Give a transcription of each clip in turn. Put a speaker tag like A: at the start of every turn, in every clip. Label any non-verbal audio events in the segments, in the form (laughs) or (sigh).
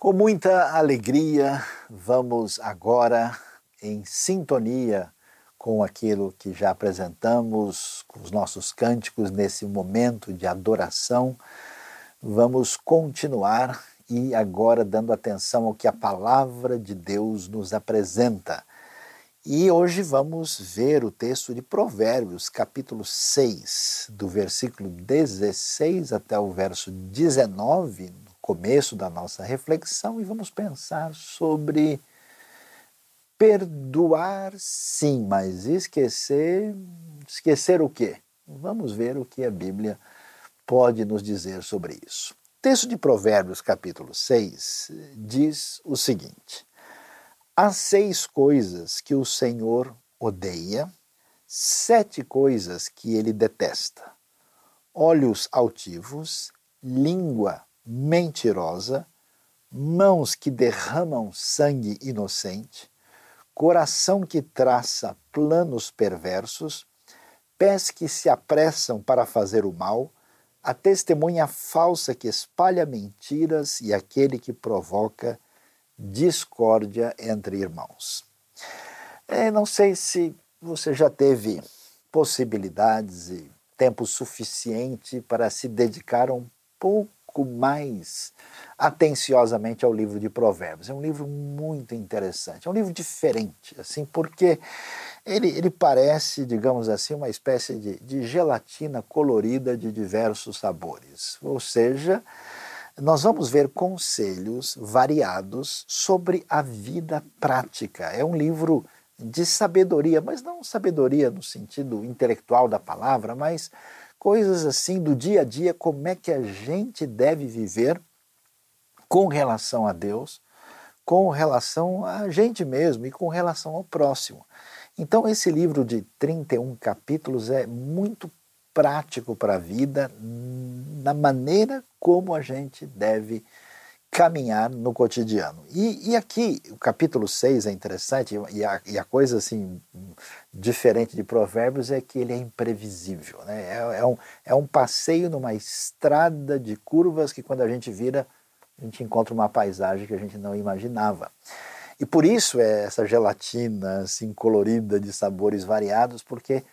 A: Com muita alegria, vamos agora em sintonia com aquilo que já apresentamos, com os nossos cânticos nesse momento de adoração. Vamos continuar e agora dando atenção ao que a palavra de Deus nos apresenta. E hoje vamos ver o texto de Provérbios, capítulo 6, do versículo 16 até o verso 19, começo da nossa reflexão e vamos pensar sobre perdoar sim, mas esquecer, esquecer o quê? Vamos ver o que a Bíblia pode nos dizer sobre isso. O texto de Provérbios, capítulo 6, diz o seguinte: Há seis coisas que o Senhor odeia, sete coisas que ele detesta: olhos altivos, língua mentirosa, mãos que derramam sangue inocente, coração que traça planos perversos, pés que se apressam para fazer o mal, a testemunha falsa que espalha mentiras e aquele que provoca discórdia entre irmãos. É, não sei se você já teve possibilidades e tempo suficiente para se dedicar um pouco mais atenciosamente ao livro de Provérbios. É um livro muito interessante, é um livro diferente, assim, porque ele, ele parece, digamos assim, uma espécie de, de gelatina colorida de diversos sabores. Ou seja, nós vamos ver conselhos variados sobre a vida prática. É um livro de sabedoria, mas não sabedoria no sentido intelectual da palavra, mas coisas assim do dia a dia, como é que a gente deve viver com relação a Deus, com relação a gente mesmo e com relação ao próximo. Então, esse livro de 31 capítulos é muito prático para a vida, na maneira como a gente deve caminhar no cotidiano. E, e aqui, o capítulo 6 é interessante, e a, e a, coisa assim diferente de Provérbios é que ele é imprevisível. Né? É, é, um, é um passeio numa estrada de curvas que quando a gente vira, a gente encontra uma paisagem que a gente não imaginava. E por isso é essa gelatina assim colorida de sabores variados, porque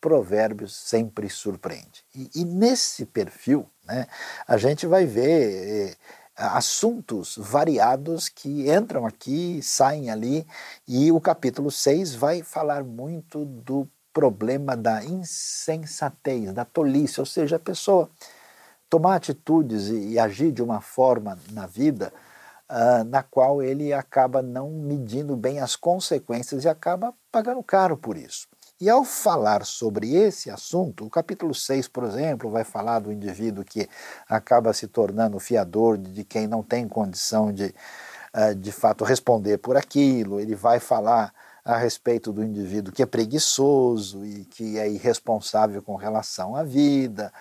A: Provérbios sempre surpreende. E, e nesse perfil, né, a gente vai ver eh, assuntos variados que entram aqui, saem ali, e o capítulo 6 vai falar muito do problema da insensatez, da tolice, ou seja, a pessoa tomar atitudes e, e agir de uma forma na vida uh, na qual ele acaba não medindo bem as consequências e acaba pagando caro por isso. E ao falar sobre esse assunto, o capítulo 6, por exemplo, vai falar do indivíduo que acaba se tornando fiador de quem não tem condição de, eh, de fato, responder por aquilo. Ele vai falar a respeito do indivíduo que é preguiçoso e que é irresponsável com relação à vida.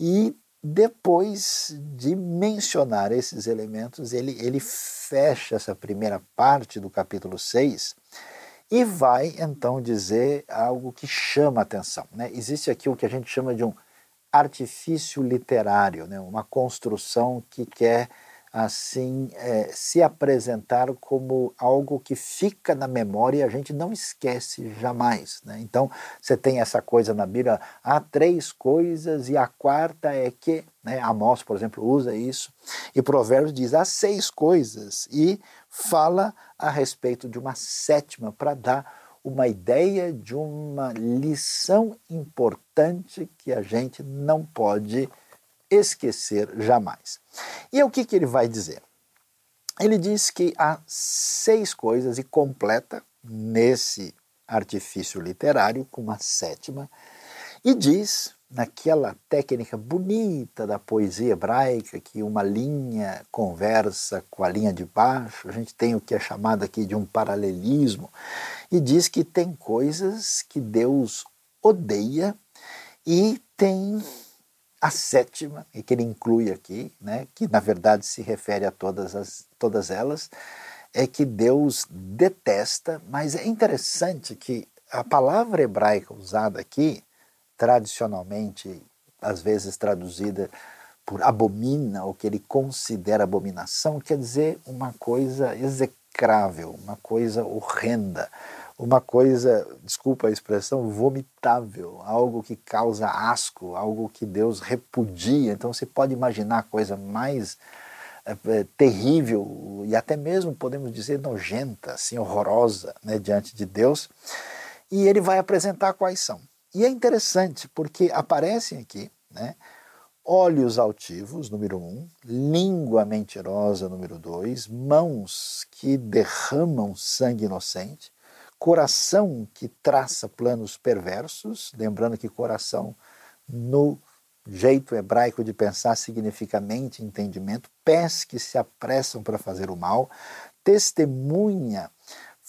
A: E depois de mencionar esses elementos, ele, ele fecha essa primeira parte do capítulo 6 e vai então dizer algo que chama atenção. Né? Existe aqui o que a gente chama de um artifício literário, né? uma construção que quer assim é, se apresentar como algo que fica na memória e a gente não esquece jamais. Né? Então você tem essa coisa na Bíblia, há três coisas e a quarta é que, né? Amós, por exemplo, usa isso, e Provérbios diz há seis coisas e fala a respeito de uma sétima para dar uma ideia de uma lição importante que a gente não pode esquecer jamais. E o que, que ele vai dizer? Ele diz que há seis coisas e completa nesse artifício literário com uma sétima e diz naquela técnica bonita da poesia hebraica, que uma linha conversa com a linha de baixo, a gente tem o que é chamado aqui de um paralelismo, e diz que tem coisas que Deus odeia e tem a sétima, e que ele inclui aqui, né, que na verdade se refere a todas, as, todas elas, é que Deus detesta, mas é interessante que a palavra hebraica usada aqui, tradicionalmente, às vezes traduzida por abomina, ou que ele considera abominação, quer dizer uma coisa execrável, uma coisa horrenda, uma coisa, desculpa a expressão, vomitável, algo que causa asco, algo que Deus repudia. Então você pode imaginar a coisa mais é, terrível e até mesmo podemos dizer nojenta, assim, horrorosa né, diante de Deus. E ele vai apresentar quais são. E é interessante porque aparecem aqui né, olhos altivos, número um, língua mentirosa, número dois, mãos que derramam sangue inocente, coração que traça planos perversos, lembrando que coração no jeito hebraico de pensar significa mente, entendimento, pés que se apressam para fazer o mal, testemunha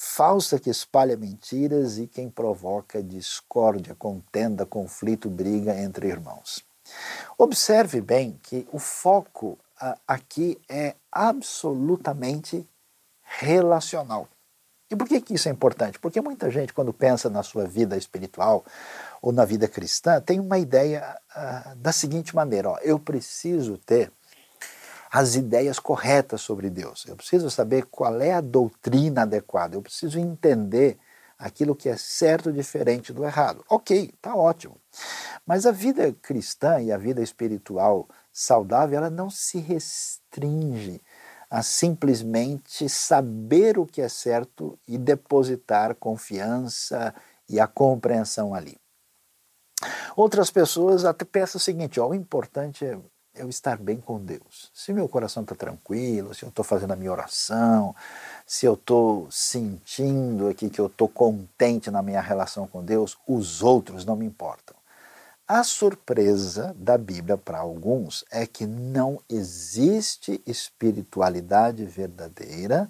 A: falsa que espalha mentiras e quem provoca discórdia, contenda, conflito, briga entre irmãos. Observe bem que o foco aqui é absolutamente relacional. E por que, que isso é importante? Porque muita gente, quando pensa na sua vida espiritual ou na vida cristã, tem uma ideia uh, da seguinte maneira: ó, eu preciso ter as ideias corretas sobre Deus, eu preciso saber qual é a doutrina adequada, eu preciso entender aquilo que é certo diferente do errado. Ok, está ótimo. Mas a vida cristã e a vida espiritual saudável, ela não se restringe a simplesmente saber o que é certo e depositar confiança e a compreensão ali. Outras pessoas até pensam o seguinte: ó, o importante é eu estar bem com Deus. Se meu coração está tranquilo, se eu estou fazendo a minha oração, se eu estou sentindo aqui que eu estou contente na minha relação com Deus, os outros não me importam. A surpresa da Bíblia para alguns é que não existe espiritualidade verdadeira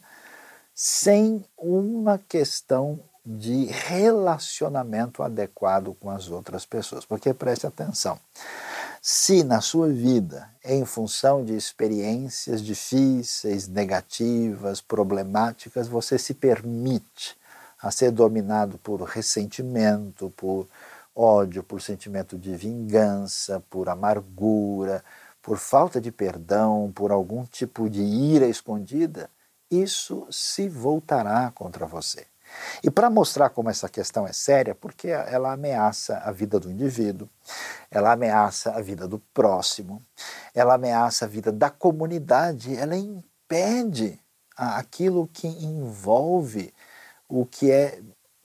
A: sem uma questão de relacionamento adequado com as outras pessoas. Porque preste atenção, se na sua vida, em função de experiências difíceis, negativas, problemáticas, você se permite a ser dominado por ressentimento, por ódio, por sentimento de vingança, por amargura, por falta de perdão, por algum tipo de ira escondida, isso se voltará contra você. E para mostrar como essa questão é séria, porque ela ameaça a vida do indivíduo, ela ameaça a vida do próximo, ela ameaça a vida da comunidade, ela impede aquilo que envolve o que é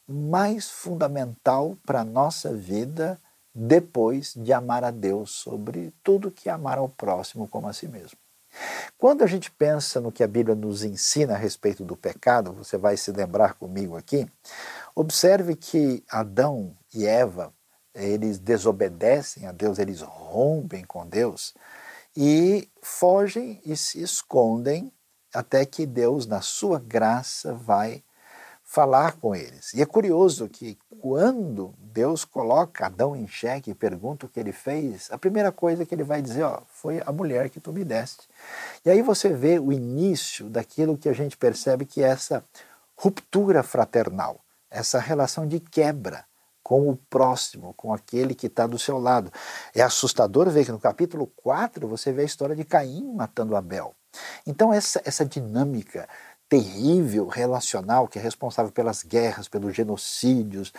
A: mais fundamental para a nossa vida depois de amar a Deus sobre tudo que amar ao próximo como a si mesmo. Quando a gente pensa no que a Bíblia nos ensina a respeito do pecado, você vai se lembrar comigo aqui, observe que Adão e Eva, eles desobedecem a Deus, eles rompem com Deus e fogem e se escondem até que Deus, na sua graça, vai falar com eles. E é curioso que quando Deus coloca Adão em xeque e pergunta o que ele fez, a primeira coisa que ele vai dizer, ó, foi a mulher que tu me deste. E aí você vê o início daquilo que a gente percebe que é essa ruptura fraternal, essa relação de quebra com o próximo, com aquele que está do seu lado. É assustador ver que no capítulo 4 você vê a história de Caim matando Abel. Então essa, essa dinâmica terrível relacional que é responsável pelas guerras, pelos genocídios,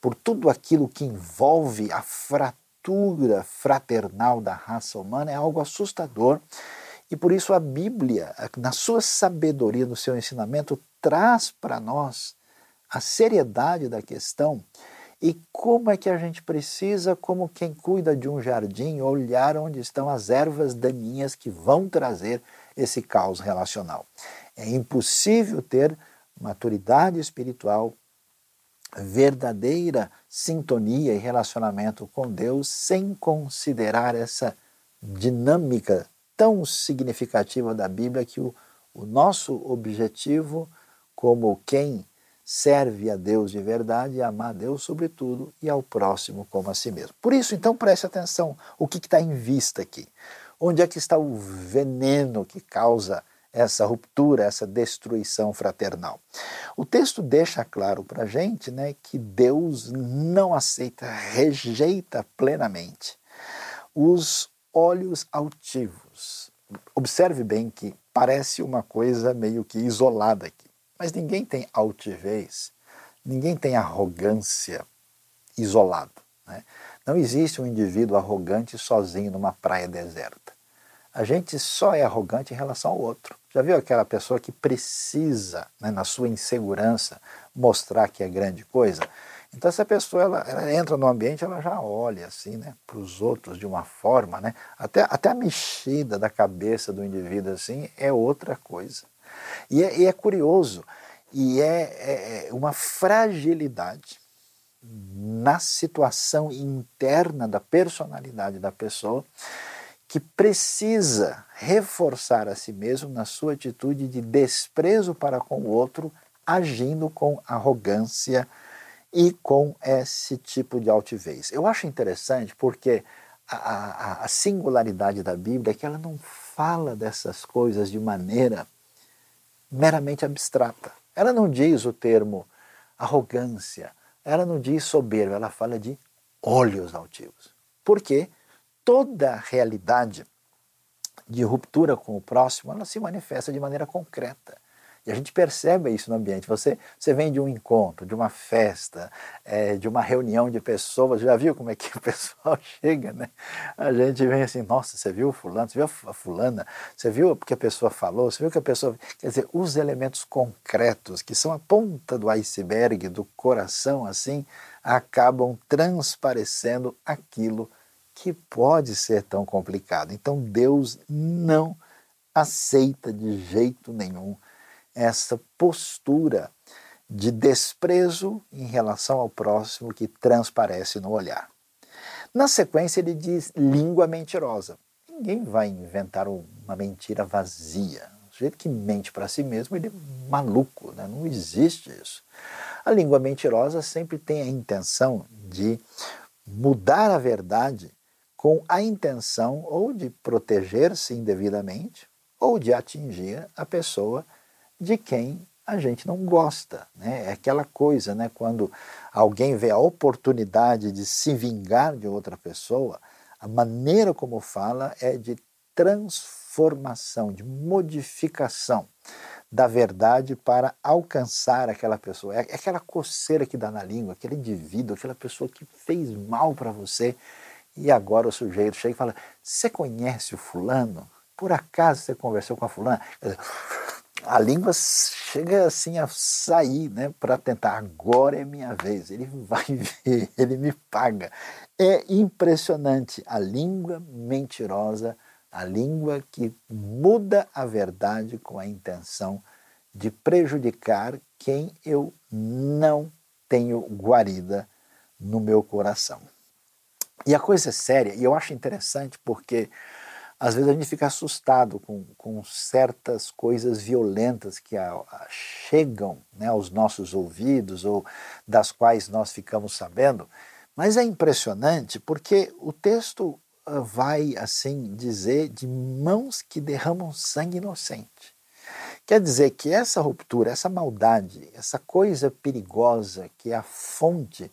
A: por tudo aquilo que envolve a fratura fraternal da raça humana é algo assustador. E por isso a Bíblia, na sua sabedoria, no seu ensinamento, traz para nós a seriedade da questão e como é que a gente precisa, como quem cuida de um jardim, olhar onde estão as ervas daninhas que vão trazer esse caos relacional. É impossível ter maturidade espiritual, verdadeira sintonia e relacionamento com Deus sem considerar essa dinâmica tão significativa da Bíblia que o, o nosso objetivo, como quem serve a Deus de verdade, é amar a Deus sobretudo e ao próximo como a si mesmo. Por isso, então, preste atenção o que está em vista aqui. Onde é que está o veneno que causa essa ruptura, essa destruição fraternal. O texto deixa claro para a gente né, que Deus não aceita, rejeita plenamente os olhos altivos. Observe bem que parece uma coisa meio que isolada aqui, mas ninguém tem altivez, ninguém tem arrogância isolado. Né? Não existe um indivíduo arrogante sozinho numa praia deserta. A gente só é arrogante em relação ao outro. Já viu aquela pessoa que precisa, né, na sua insegurança, mostrar que é grande coisa? Então essa pessoa ela, ela entra no ambiente, ela já olha assim, né, para os outros de uma forma, né, até, até a mexida da cabeça do indivíduo assim é outra coisa. E é, e é curioso, e é, é, é uma fragilidade na situação interna da personalidade da pessoa que precisa reforçar a si mesmo na sua atitude de desprezo para com o outro, agindo com arrogância e com esse tipo de altivez. Eu acho interessante porque a, a, a singularidade da Bíblia é que ela não fala dessas coisas de maneira meramente abstrata. Ela não diz o termo arrogância, ela não diz soberba, ela fala de olhos altivos. Porque toda realidade de ruptura com o próximo, ela se manifesta de maneira concreta. E a gente percebe isso no ambiente. Você, você vem de um encontro, de uma festa, é, de uma reunião de pessoas. Já viu como é que (laughs) o pessoal chega, né? A gente vem assim, nossa, você viu o fulano, você viu a fulana, você viu o que a pessoa falou, você viu o que a pessoa. Quer dizer, os elementos concretos, que são a ponta do iceberg, do coração, assim, acabam transparecendo aquilo que pode ser tão complicado. Então Deus não aceita de jeito nenhum essa postura de desprezo em relação ao próximo que transparece no olhar. Na sequência, ele diz língua mentirosa. Ninguém vai inventar uma mentira vazia. O jeito que mente para si mesmo, ele é maluco, né? não existe isso. A língua mentirosa sempre tem a intenção de mudar a verdade com a intenção ou de proteger-se indevidamente ou de atingir a pessoa de quem a gente não gosta. Né? É aquela coisa, né? quando alguém vê a oportunidade de se vingar de outra pessoa, a maneira como fala é de transformação, de modificação da verdade para alcançar aquela pessoa. É aquela coceira que dá na língua, aquele indivíduo, aquela pessoa que fez mal para você. E agora o sujeito chega e fala: Você conhece o fulano? Por acaso você conversou com a fulana? a língua chega assim a sair, né, para tentar agora é minha vez. Ele vai (laughs) ver, ele me paga. É impressionante a língua mentirosa, a língua que muda a verdade com a intenção de prejudicar quem eu não tenho guarida no meu coração. E a coisa é séria, e eu acho interessante porque às vezes a gente fica assustado com, com certas coisas violentas que a, a chegam né, aos nossos ouvidos ou das quais nós ficamos sabendo, mas é impressionante porque o texto ah, vai assim dizer de mãos que derramam sangue inocente. Quer dizer que essa ruptura, essa maldade, essa coisa perigosa que é a fonte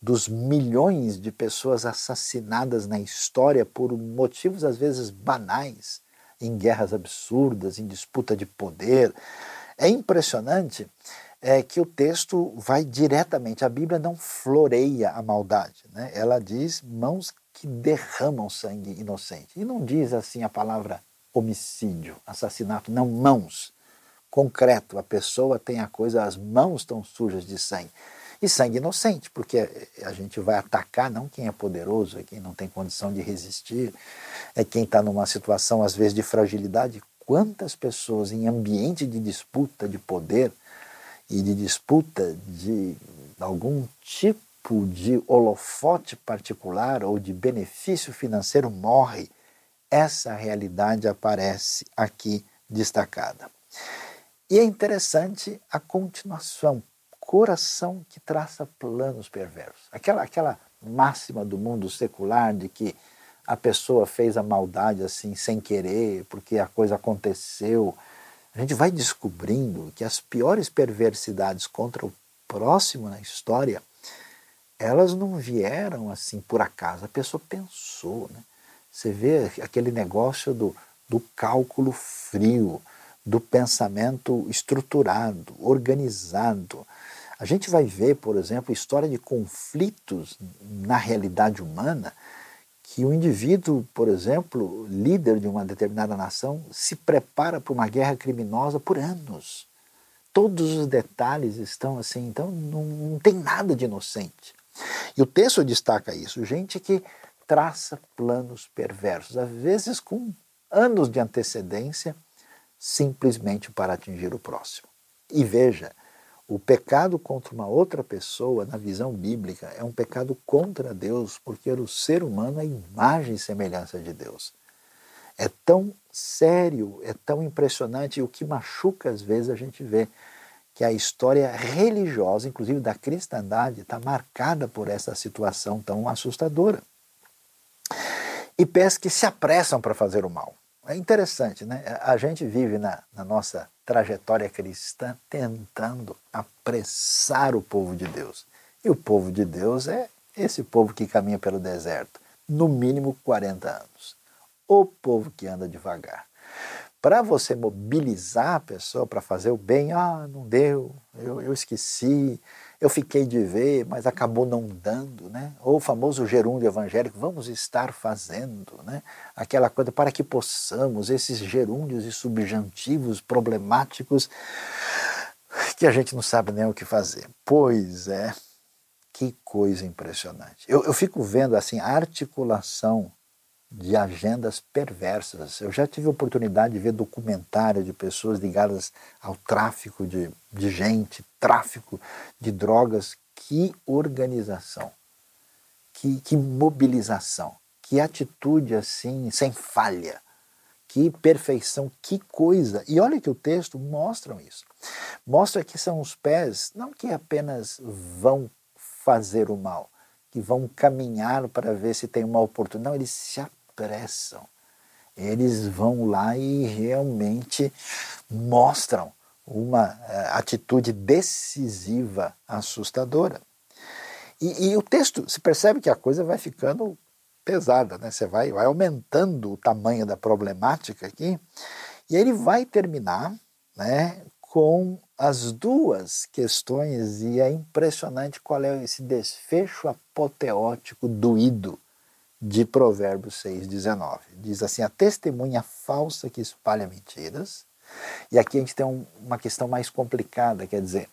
A: dos milhões de pessoas assassinadas na história por motivos às vezes banais, em guerras absurdas, em disputa de poder. É impressionante é, que o texto vai diretamente, a Bíblia não floreia a maldade, né? ela diz mãos que derramam sangue inocente. E não diz assim a palavra homicídio, assassinato, não, mãos. Concreto, a pessoa tem a coisa, as mãos estão sujas de sangue. E sangue inocente, porque a gente vai atacar não quem é poderoso, é quem não tem condição de resistir, é quem está numa situação, às vezes, de fragilidade. Quantas pessoas em ambiente de disputa de poder e de disputa de algum tipo de holofote particular ou de benefício financeiro morre, essa realidade aparece aqui destacada. E é interessante a continuação, coração que traça planos perversos. Aquela, aquela máxima do mundo secular de que a pessoa fez a maldade assim sem querer, porque a coisa aconteceu. A gente vai descobrindo que as piores perversidades contra o próximo na história, elas não vieram assim por acaso. A pessoa pensou, né? Você vê aquele negócio do, do cálculo frio, do pensamento estruturado, organizado. A gente vai ver, por exemplo, história de conflitos na realidade humana, que o indivíduo, por exemplo, líder de uma determinada nação, se prepara para uma guerra criminosa por anos. Todos os detalhes estão assim, então não, não tem nada de inocente. E o texto destaca isso, gente que traça planos perversos, às vezes com anos de antecedência, simplesmente para atingir o próximo. E veja, o pecado contra uma outra pessoa, na visão bíblica, é um pecado contra Deus, porque o ser humano é imagem e semelhança de Deus. É tão sério, é tão impressionante, e o que machuca às vezes a gente vê que a história religiosa, inclusive da cristandade, está marcada por essa situação tão assustadora e pés que se apressam para fazer o mal. É interessante, né? A gente vive na, na, nossa trajetória cristã tentando apressar o povo de Deus. E o povo de Deus é esse povo que caminha pelo deserto, no mínimo 40 anos. O povo que anda devagar. Para você mobilizar a pessoa para fazer o bem, ah, não deu, eu, eu esqueci, eu fiquei de ver, mas acabou não dando, né? Ou o famoso gerúndio evangélico, vamos estar fazendo, né? Aquela coisa para que possamos, esses gerúndios e subjantivos problemáticos que a gente não sabe nem o que fazer. Pois é, que coisa impressionante. Eu, eu fico vendo assim a articulação de agendas perversas. Eu já tive oportunidade de ver documentário de pessoas ligadas ao tráfico de, de gente, tráfico de drogas. Que organização, que, que mobilização, que atitude assim, sem falha, que perfeição, que coisa. E olha que o texto mostra isso. Mostra que são os pés, não que apenas vão fazer o mal, que vão caminhar para ver se tem uma oportunidade. Não, eles se apressam. Eles vão lá e realmente mostram uma uh, atitude decisiva, assustadora. E, e, o texto, se percebe que a coisa vai ficando pesada, né? Você vai, vai aumentando o tamanho da problemática aqui, e ele vai terminar, né, com as duas questões, e é impressionante qual é esse desfecho apoteótico doído de Provérbios 6,19. Diz assim: a testemunha falsa que espalha mentiras. E aqui a gente tem um, uma questão mais complicada, quer dizer,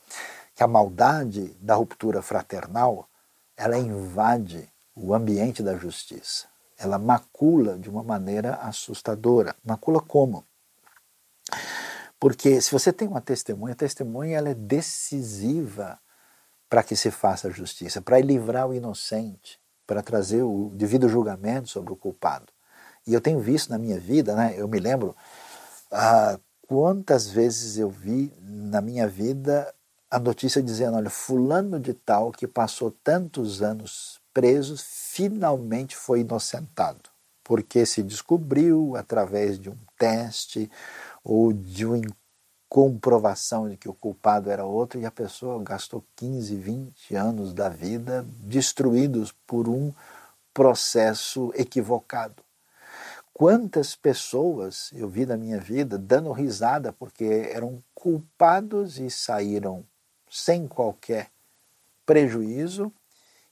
A: que a maldade da ruptura fraternal ela invade o ambiente da justiça. Ela macula de uma maneira assustadora. Macula como? Porque se você tem uma testemunha, a testemunha ela é decisiva para que se faça a justiça, para livrar o inocente, para trazer o devido julgamento sobre o culpado. E eu tenho visto na minha vida, né, eu me lembro ah, quantas vezes eu vi na minha vida a notícia dizendo: olha, Fulano de Tal, que passou tantos anos preso, finalmente foi inocentado, porque se descobriu através de um teste ou de um comprovação de que o culpado era outro e a pessoa gastou 15, 20 anos da vida destruídos por um processo equivocado. Quantas pessoas eu vi na minha vida dando risada porque eram culpados e saíram sem qualquer prejuízo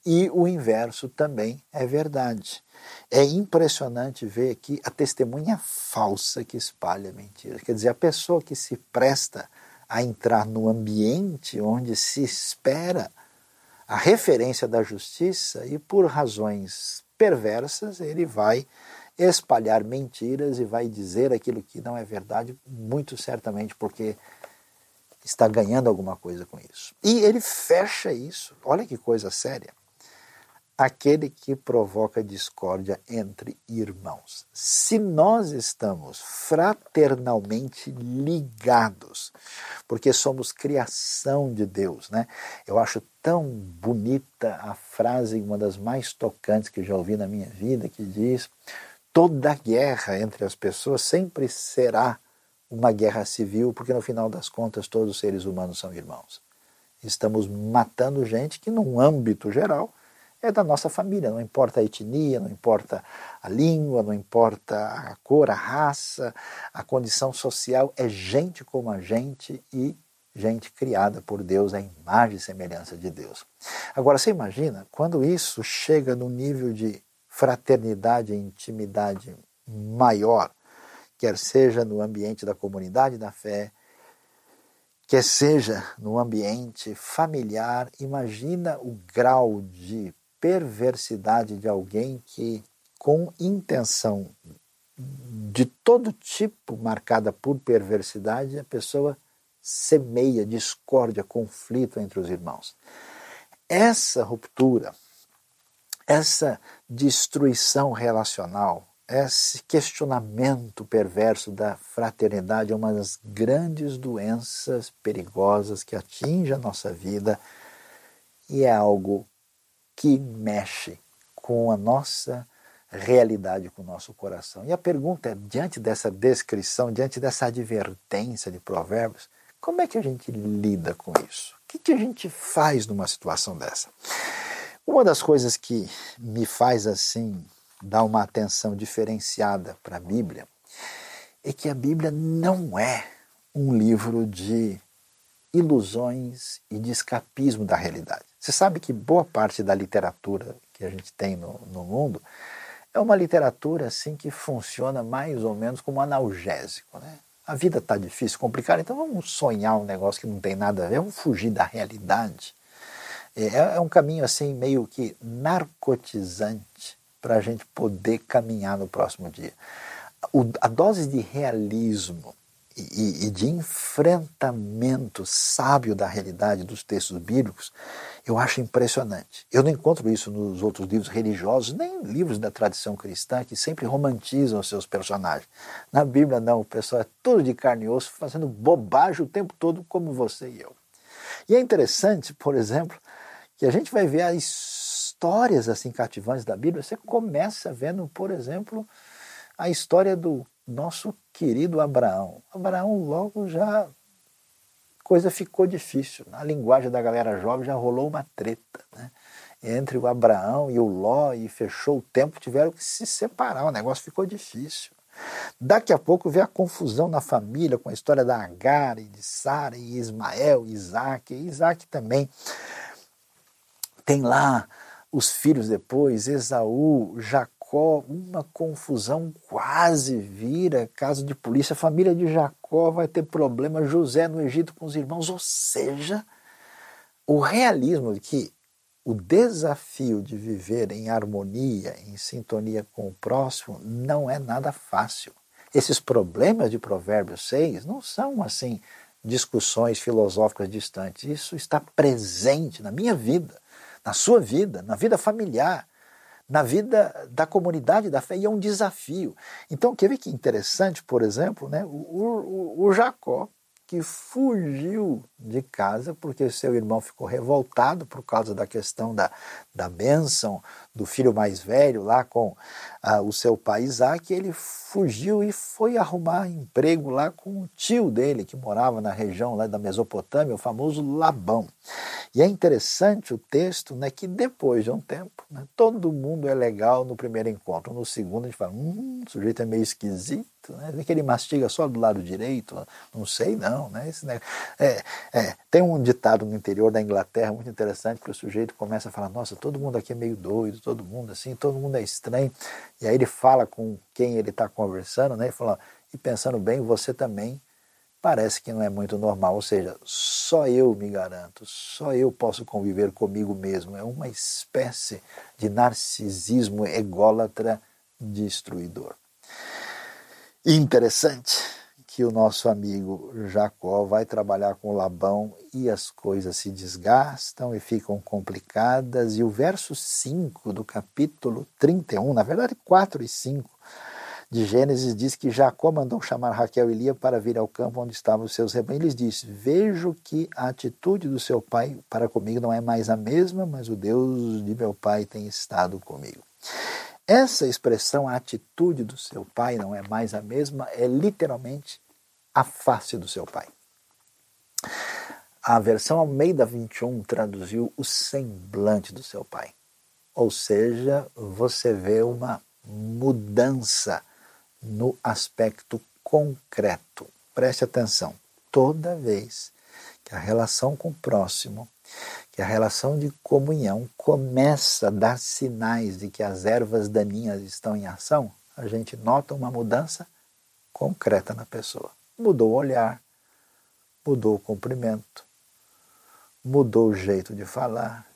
A: e o inverso também é verdade. É impressionante ver aqui a testemunha falsa que espalha mentira. Quer dizer, a pessoa que se presta a entrar no ambiente onde se espera a referência da justiça e por razões perversas ele vai espalhar mentiras e vai dizer aquilo que não é verdade, muito certamente porque está ganhando alguma coisa com isso. E ele fecha isso, olha que coisa séria aquele que provoca discórdia entre irmãos. Se nós estamos fraternalmente ligados, porque somos criação de Deus, né? Eu acho tão bonita a frase, uma das mais tocantes que já ouvi na minha vida, que diz: toda guerra entre as pessoas sempre será uma guerra civil, porque no final das contas todos os seres humanos são irmãos. Estamos matando gente que, num âmbito geral, é da nossa família, não importa a etnia, não importa a língua, não importa a cor, a raça, a condição social, é gente como a gente e gente criada por Deus, a imagem e semelhança de Deus. Agora, você imagina quando isso chega no nível de fraternidade e intimidade maior, quer seja no ambiente da comunidade da fé, quer seja no ambiente familiar, imagina o grau de perversidade de alguém que, com intenção de todo tipo marcada por perversidade, a pessoa semeia discórdia, conflito entre os irmãos. Essa ruptura, essa destruição relacional, esse questionamento perverso da fraternidade é uma das grandes doenças perigosas que atinge a nossa vida e é algo que mexe com a nossa realidade, com o nosso coração. E a pergunta é: diante dessa descrição, diante dessa advertência de Provérbios, como é que a gente lida com isso? O que, que a gente faz numa situação dessa? Uma das coisas que me faz assim dar uma atenção diferenciada para a Bíblia é que a Bíblia não é um livro de ilusões e de escapismo da realidade. Você sabe que boa parte da literatura que a gente tem no, no mundo é uma literatura assim que funciona mais ou menos como analgésico, né? a vida está difícil, complicada, então vamos sonhar um negócio que não tem nada a ver, vamos fugir da realidade. É, é um caminho assim meio que narcotizante para a gente poder caminhar no próximo dia. O, a dose de realismo e, e, de enfrentamento sábio da realidade dos textos bíblicos eu acho impressionante. Eu não encontro isso nos outros livros religiosos, nem livros da tradição cristã que sempre romantizam seus personagens. Na Bíblia, não, o pessoal é todo de carne e osso, fazendo bobagem o tempo todo, como você e eu. E é interessante, por exemplo, que a gente vai ver as histórias assim cativantes da Bíblia. Você começa vendo, por exemplo, a história do nosso querido Abraão. Abraão logo já coisa ficou difícil. Na linguagem da galera jovem já rolou uma treta. Né? Entre o Abraão e o Ló, e fechou o tempo, tiveram que se separar, o negócio ficou difícil. Daqui a pouco vê a confusão na família com a história da Agar e de Sara e Ismael, Isaac. E Isaac também tem lá os filhos depois, Esaú, Jacó Jacó, uma confusão quase vira caso de polícia. A família de Jacó vai ter problema, José no Egito com os irmãos. Ou seja, o realismo de que o desafio de viver em harmonia, em sintonia com o próximo, não é nada fácil. Esses problemas de Provérbios 6 não são assim discussões filosóficas distantes. Isso está presente na minha vida, na sua vida, na vida familiar na vida da comunidade da fé e é um desafio. Então, quer ver que interessante, por exemplo, né, o, o, o Jacó, que fugiu de casa porque seu irmão ficou revoltado por causa da questão da, da bênção do filho mais velho lá com ah, o seu pai Isaac, ele fugiu e foi arrumar emprego lá com o tio dele, que morava na região lá da Mesopotâmia, o famoso Labão. E é interessante o texto né, que depois de um tempo, né, todo mundo é legal no primeiro encontro. No segundo a gente fala, hum, o sujeito é meio esquisito, né? Vê que ele mastiga só do lado direito, não sei não. Né? Esse, né? É, é, tem um ditado no interior da Inglaterra muito interessante que o sujeito começa a falar, nossa, todo mundo aqui é meio doido, todo mundo assim, todo mundo é estranho. E aí ele fala com quem ele está conversando, né? E fala, e pensando bem, você também parece que não é muito normal, ou seja, só eu me garanto, só eu posso conviver comigo mesmo. É uma espécie de narcisismo ególatra destruidor. interessante que o nosso amigo Jacó vai trabalhar com Labão e as coisas se desgastam e ficam complicadas. E o verso 5 do capítulo 31, na verdade 4 e 5, de Gênesis diz que Jacó mandou chamar Raquel e Lia para vir ao campo onde estavam os seus rebanhos. Ele disse: Vejo que a atitude do seu pai para comigo não é mais a mesma, mas o Deus de meu pai tem estado comigo. Essa expressão, a atitude do seu pai não é mais a mesma, é literalmente a face do seu pai. A versão Almeida 21 traduziu o semblante do seu pai. ou seja, você vê uma mudança no aspecto concreto. Preste atenção, toda vez que a relação com o próximo, que a relação de comunhão começa a dar sinais de que as ervas daninhas estão em ação, a gente nota uma mudança concreta na pessoa. Mudou o olhar, mudou o cumprimento, mudou o jeito de falar,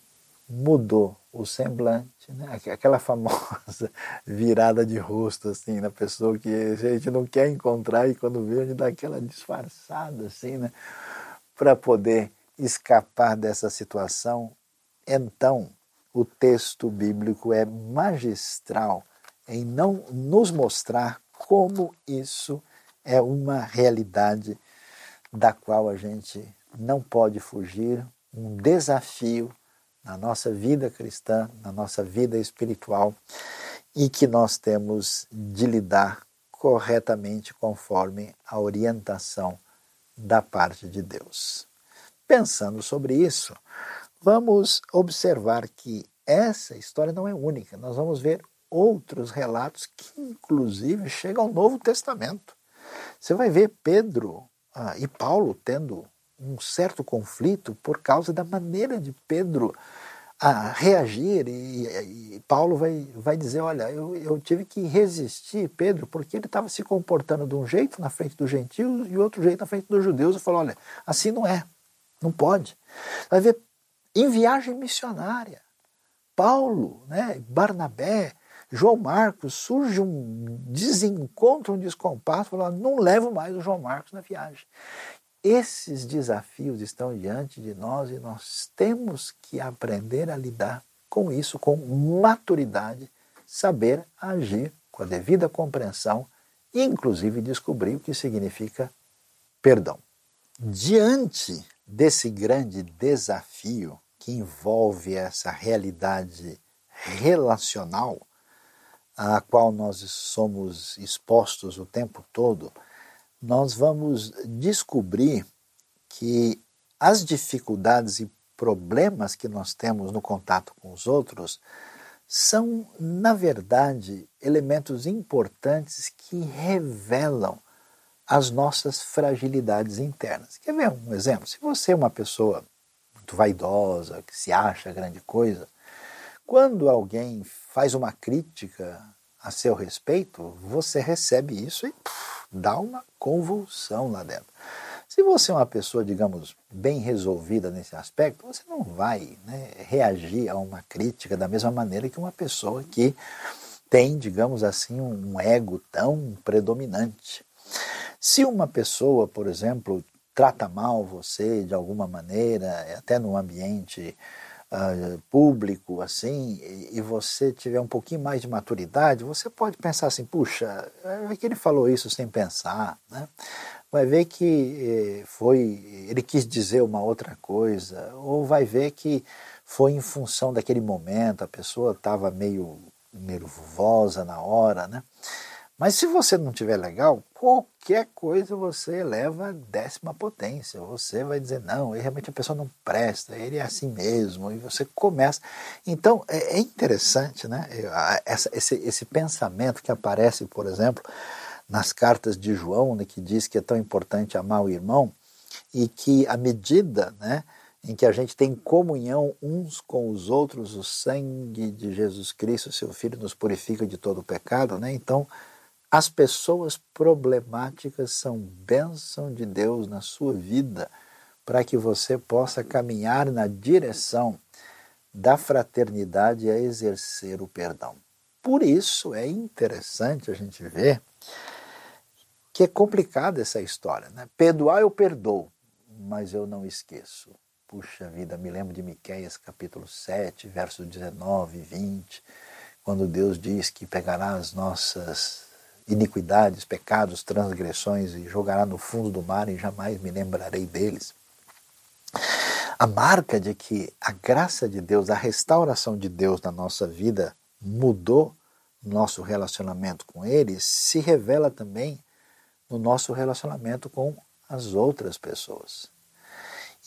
A: mudou o semblante, né? aquela famosa (laughs) virada de rosto assim na pessoa que a gente não quer encontrar e quando vê a gente dá aquela disfarçada assim, né? para poder escapar dessa situação. Então, o texto bíblico é magistral em não nos mostrar como isso é uma realidade da qual a gente não pode fugir, um desafio na nossa vida cristã, na nossa vida espiritual e que nós temos de lidar corretamente conforme a orientação da parte de Deus. Pensando sobre isso, vamos observar que essa história não é única. Nós vamos ver outros relatos que, inclusive, chegam ao Novo Testamento. Você vai ver Pedro ah, e Paulo tendo um certo conflito por causa da maneira de Pedro a reagir e, e, Paulo vai, vai dizer, olha, eu, eu tive que resistir Pedro porque ele estava se comportando de um jeito na frente dos gentios e outro jeito na frente dos judeus. Eu falo, olha, assim não é, não pode. Vai ver em viagem missionária, Paulo, né, Barnabé, João Marcos, surge um desencontro, um descompasso, falou, não levo mais o João Marcos na viagem. Esses desafios estão diante de nós e nós temos que aprender a lidar com isso com maturidade, saber agir com a devida compreensão e, inclusive, descobrir o que significa perdão. Diante desse grande desafio que envolve essa realidade relacional à qual nós somos expostos o tempo todo, nós vamos descobrir que as dificuldades e problemas que nós temos no contato com os outros são, na verdade, elementos importantes que revelam as nossas fragilidades internas. Quer ver um exemplo? Se você é uma pessoa muito vaidosa, que se acha grande coisa, quando alguém faz uma crítica a seu respeito, você recebe isso e puf, dá uma convulsão lá dentro. Se você é uma pessoa, digamos, bem resolvida nesse aspecto, você não vai né, reagir a uma crítica da mesma maneira que uma pessoa que tem, digamos assim, um ego tão predominante. Se uma pessoa, por exemplo, trata mal você de alguma maneira, até no ambiente uh, público assim e, e, você tiver um pouquinho mais de maturidade, você pode pensar assim, puxa, é que ele falou isso sem pensar, né? Vai ver que eh, foi, ele quis dizer uma outra coisa, ou vai ver que foi em função daquele momento, a pessoa estava meio nervosa na hora, né? Mas se você não tiver legal, qualquer coisa você eleva a décima potência. Você vai dizer, não, realmente a pessoa não presta, ele é assim mesmo, e você começa. Então é, é interessante né, essa, esse, esse pensamento que aparece, por exemplo, nas cartas de João, né, que diz que é tão importante amar o irmão, e que à medida né, em que a gente tem comunhão uns com os outros, o sangue de Jesus Cristo, seu Filho, nos purifica de todo o pecado, né? Então, as pessoas problemáticas são bênção de Deus na sua vida para que você possa caminhar na direção da fraternidade a exercer o perdão. Por isso é interessante a gente ver que é complicada essa história. Né? Perdoar eu perdoo, mas eu não esqueço. Puxa vida, me lembro de Miqueias capítulo 7, versos 19 e 20, quando Deus diz que pegará as nossas iniquidades, pecados, transgressões e jogará no fundo do mar e jamais me lembrarei deles. A marca de que a graça de Deus, a restauração de Deus na nossa vida mudou nosso relacionamento com Ele, se revela também no nosso relacionamento com as outras pessoas.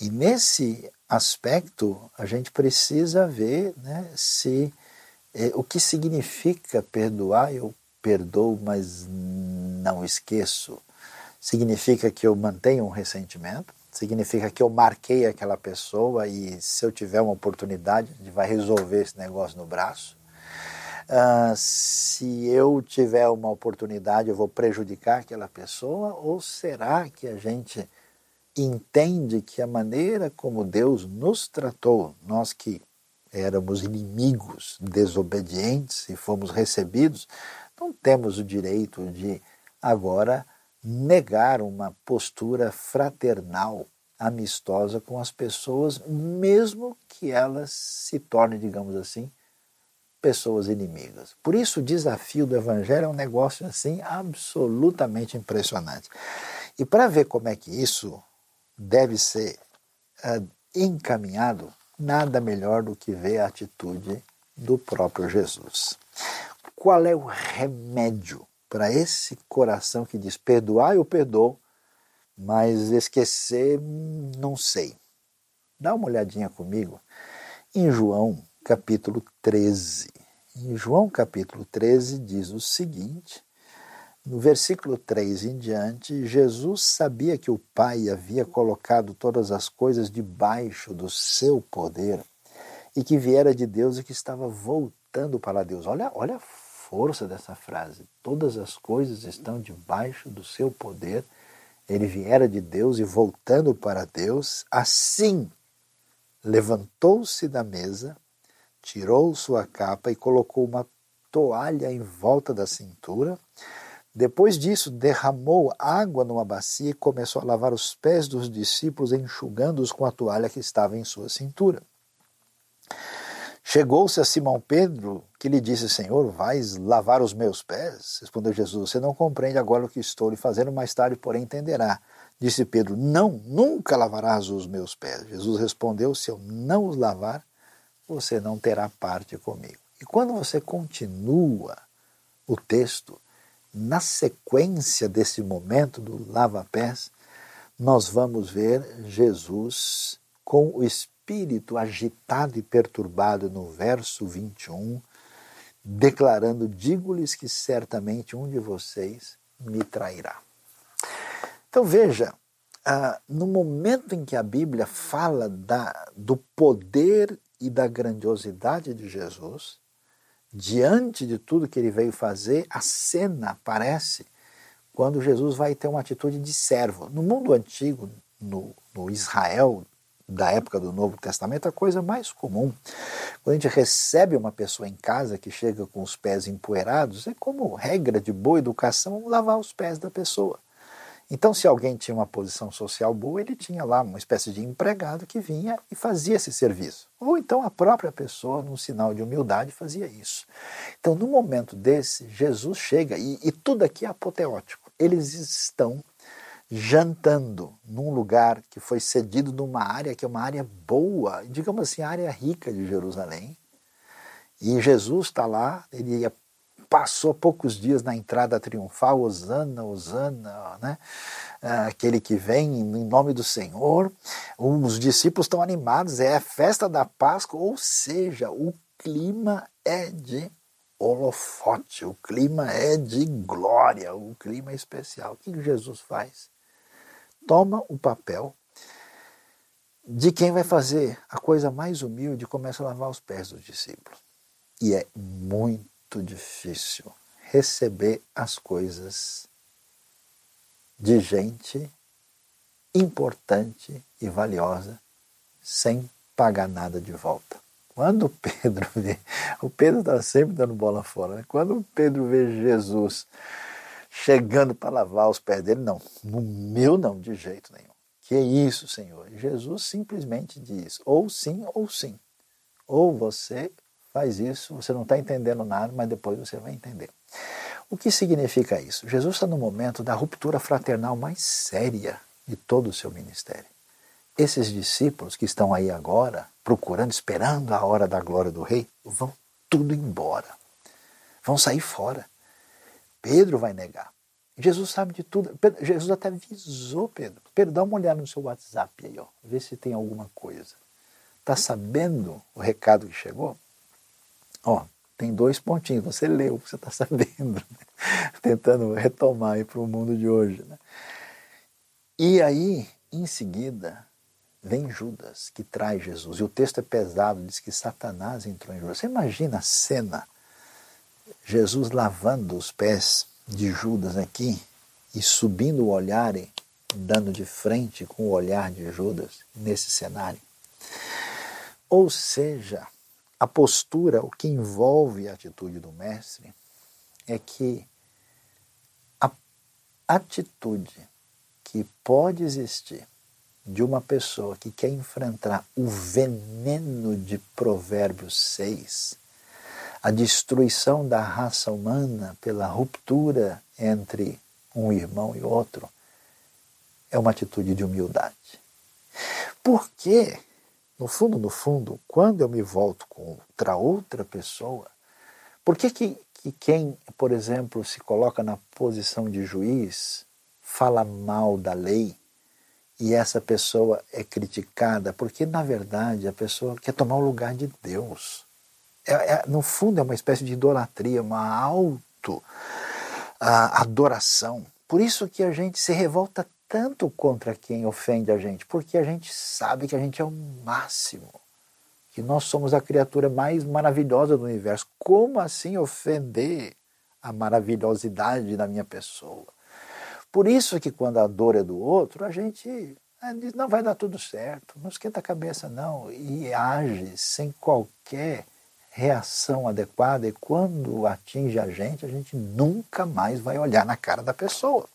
A: E nesse aspecto, a gente precisa ver né, se É, o que significa perdoar? Eu perdoo, mas não esqueço. Significa que eu mantenho um ressentimento, significa que eu marquei aquela pessoa e se eu tiver uma oportunidade, a gente vai resolver esse negócio no braço. Uh, se eu tiver uma oportunidade, eu vou prejudicar aquela pessoa? Ou será que a gente entende que a maneira como Deus nos tratou, nós que éramos inimigos, desobedientes e fomos recebidos, não temos o direito de agora negar uma postura fraternal, amistosa com as pessoas, mesmo que elas se tornem, digamos assim, pessoas inimigas. Por isso o desafio do evangelho é um negócio assim absolutamente impressionante. E para ver como é que isso deve ser uh, encaminhado, nada melhor do que ver a atitude do próprio Jesus. Qual é o remédio para esse coração que diz perdoar eu perdoo, mas esquecer não sei? Dá uma olhadinha comigo em João capítulo 13. Em João capítulo 13 diz o seguinte: no versículo 3 em diante, Jesus sabia que o Pai havia colocado todas as coisas debaixo do seu poder e que viera de Deus e que estava voltando para Deus. Olha, olha força dessa frase. Todas as coisas estão debaixo do seu poder. Ele viera de Deus e voltando para Deus, assim levantou-se da mesa, tirou sua capa e colocou uma toalha em volta da cintura. Depois disso, derramou água numa bacia e começou a lavar os pés dos discípulos, enxugando-os com a toalha que estava em sua cintura. Chegou-se a Simão Pedro, que lhe disse: Senhor, vais lavar os meus pés? Respondeu Jesus: Você não compreende agora o que estou lhe fazendo, mais tarde, porém, entenderá. Disse Pedro: Não, nunca lavarás os meus pés. Jesus respondeu: Se eu não os lavar, você não terá parte comigo. E quando você continua o texto, na sequência desse momento do lava-pés, nós vamos ver Jesus com o Espírito espírito agitado e perturbado no verso 21, declarando: Digo-lhes que certamente um de vocês me trairá. Então veja, ah, no momento em que a Bíblia fala da, do poder e da grandiosidade de Jesus, diante de tudo que ele veio fazer, a cena aparece quando Jesus vai ter uma atitude de servo. No mundo antigo, no, no Israel da época do Novo Testamento, a coisa mais comum. Quando a gente recebe uma pessoa em casa que chega com os pés empoeirados, é como regra de boa educação lavar os pés da pessoa. Então, se alguém tinha uma posição social boa, ele tinha lá uma espécie de empregado que vinha e fazia esse serviço. Ou então a própria pessoa, num sinal de humildade, fazia isso. Então, no momento desse, Jesus chega e, e tudo aqui é apoteótico. Eles estão jantando num lugar que foi cedido numa área que é uma área boa, digamos assim, área rica de Jerusalém. E Jesus está lá, ele passou poucos dias na entrada triunfal, Osana, Osana, né? aquele que vem em nome do Senhor. Os discípulos estão animados, é a festa da Páscoa, ou seja, o clima é de holofote, o clima é de glória, o clima é especial. O que Jesus faz? Toma o papel de quem vai fazer a coisa mais humilde e começa a lavar os pés dos discípulos. E é muito difícil receber as coisas de gente importante e valiosa sem pagar nada de volta. Quando o Pedro vê, o Pedro está sempre dando bola fora, né? quando o Pedro vê Jesus chegando para lavar os pés dele. Não, no meu não, de jeito nenhum. Que é isso, Senhor? Jesus simplesmente diz: ou sim, ou sim. Ou você faz isso, você não está entendendo nada, mas depois você vai entender. O que significa isso? Jesus está no momento da ruptura fraternal mais séria de todo o seu ministério. Esses discípulos que estão aí agora, procurando, esperando a hora da glória do Rei, vão tudo embora. Vão sair fora. Pedro vai negar. Jesus sabe de tudo. Pedro, Jesus até avisou Pedro. Pedro, dá uma olhada no seu WhatsApp aí, ó. Vê se tem alguma coisa. Está sabendo o recado que chegou? Ó, Tem dois pontinhos, você leu, você está sabendo, né? (laughs) tentando retomar para o mundo de hoje. Né? E aí, em seguida, vem Judas, que traz Jesus. E o texto é pesado, diz que Satanás entrou em Judas. Você imagina a cena, Jesus lavando os pés de Judas aqui e subindo o olhar e dando de frente com o olhar de Judas nesse cenário. Ou seja, a postura, o que envolve a atitude do mestre, é que a atitude que pode existir de uma pessoa que quer enfrentar o veneno de Provérbios 6, a destruição da raça humana pela ruptura entre um irmão e outro, é uma atitude de humildade. Porque no fundo, no fundo, quando eu me volto contra outra pessoa, por que, que, que quem, por exemplo, se coloca na posição de juiz, fala mal da lei e essa pessoa é criticada? Porque, na verdade, a pessoa quer tomar o lugar de Deus. É, é, no fundo, é uma espécie de idolatria, uma auto-adoração. Por isso que a gente se revolta tanto contra quem ofende a gente, porque a gente sabe que a gente é o máximo, que nós somos a criatura mais maravilhosa do universo. Como assim ofender a maravilhosidade da minha pessoa? Por isso que quando a dor é do outro, a gente ah, diz, não vai dar tudo certo, não esquenta a cabeça não, e age sem qualquer reação adequada e quando atinge a gente, a gente nunca mais vai olhar na cara da pessoa.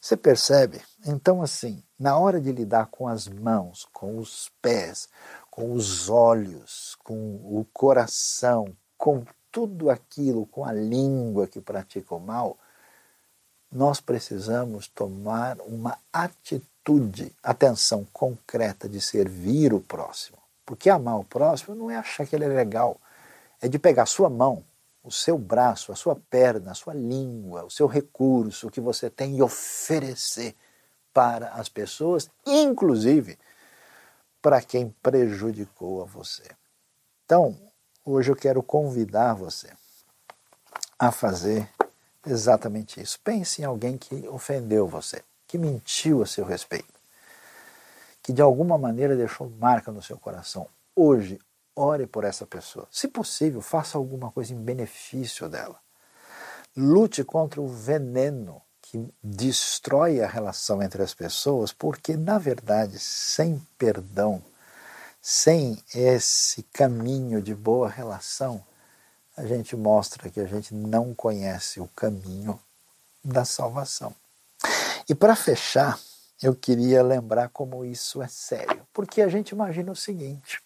A: Você percebe? Então, assim, na hora de lidar com as mãos, com os pés, com os olhos, com o coração, com tudo aquilo, com a língua que pratica o mal, nós precisamos tomar uma atitude, atenção concreta de servir o próximo. Porque amar o próximo não é achar que ele é legal, é de pegar sua mão, o seu braço, a sua perna, a sua língua, o seu recurso que você tem e oferecer para as pessoas, inclusive para quem prejudicou a você. Então, hoje eu quero convidar você a fazer exatamente isso. Pense em alguém que ofendeu você, que mentiu a seu respeito, que de alguma maneira deixou marca no seu coração. Hoje, ore por essa pessoa. Se possível, faça alguma coisa em benefício dela. Lute contra o veneno que destrói a relação entre as pessoas, porque, na verdade, sem perdão, sem esse caminho de boa relação, a gente mostra que a gente não conhece o caminho da salvação. E para fechar, eu queria lembrar como isso é sério, porque a gente imagina o seguinte: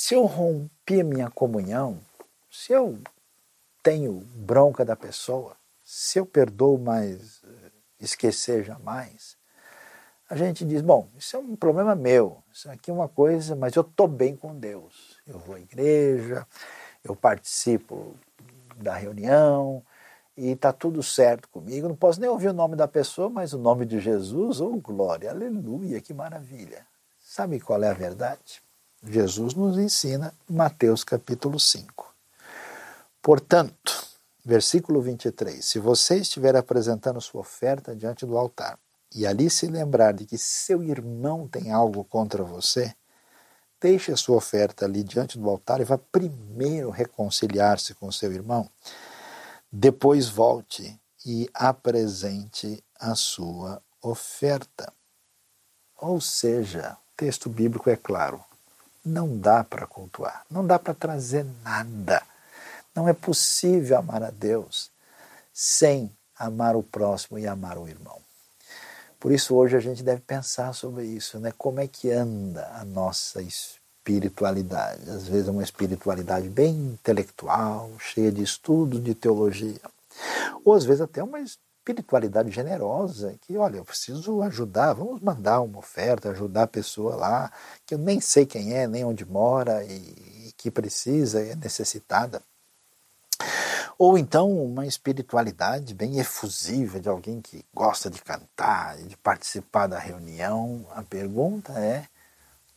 A: se eu rompi a minha comunhão, se eu tenho bronca da pessoa, se eu perdoo, mas eh, esquecer jamais, a gente diz: bom, isso é um problema meu, isso aqui é uma coisa, mas eu estou bem com Deus. Eu vou à igreja, eu participo da reunião e está tudo certo comigo. Não posso nem ouvir o nome da pessoa, mas o nome de Jesus, oh glória, aleluia, que maravilha. Sabe qual é a verdade? Jesus nos ensina Mateus capítulo 5. Portanto, versículo 23, se você estiver apresentando sua oferta diante do altar e ali se lembrar de que seu irmão tem algo contra você, deixe a sua oferta ali diante do altar e vá primeiro reconciliar-se com seu irmão. Depois volte e apresente a sua oferta. Ou seja, o texto bíblico é claro não dá para cultuar, não dá para trazer nada. Não é possível amar a Deus sem amar o próximo e amar o irmão. Por isso hoje a gente deve pensar sobre isso, né? Como é que anda a nossa espiritualidade? Às vezes é uma espiritualidade bem intelectual, cheia de estudos de teologia, ou às vezes até uma espiritualidade generosa, que olha, eu preciso ajudar, vamos mandar uma oferta, ajudar a pessoa lá, que eu nem sei quem é, nem onde mora e, e que precisa, é necessitada. Ou então uma espiritualidade bem efusiva de alguém que gosta de cantar de participar da reunião. A pergunta é: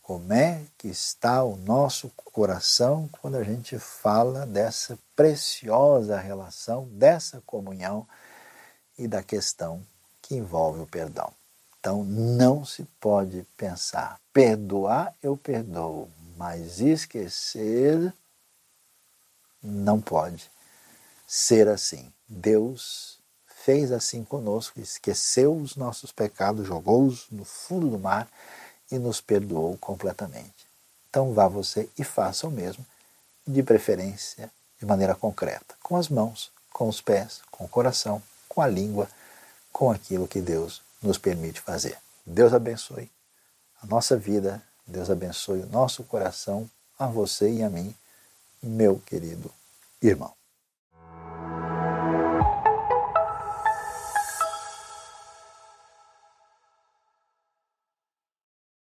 A: Como é que está o nosso coração quando a gente fala dessa preciosa relação, dessa comunhão e da questão que envolve o perdão? Então não se pode pensar, perdoar eu perdoo, mas esquecer não pode ser assim. Deus fez assim conosco, esqueceu os nossos pecados, jogou-os no fundo do mar e nos perdoou completamente. Então vá você e faça o mesmo, de preferência de maneira concreta, com as mãos, com os pés, com o coração, com a língua, com aquilo que Deus nos permite fazer. Deus abençoe a nossa vida, Deus abençoe o nosso coração, a você e a mim, meu querido irmão.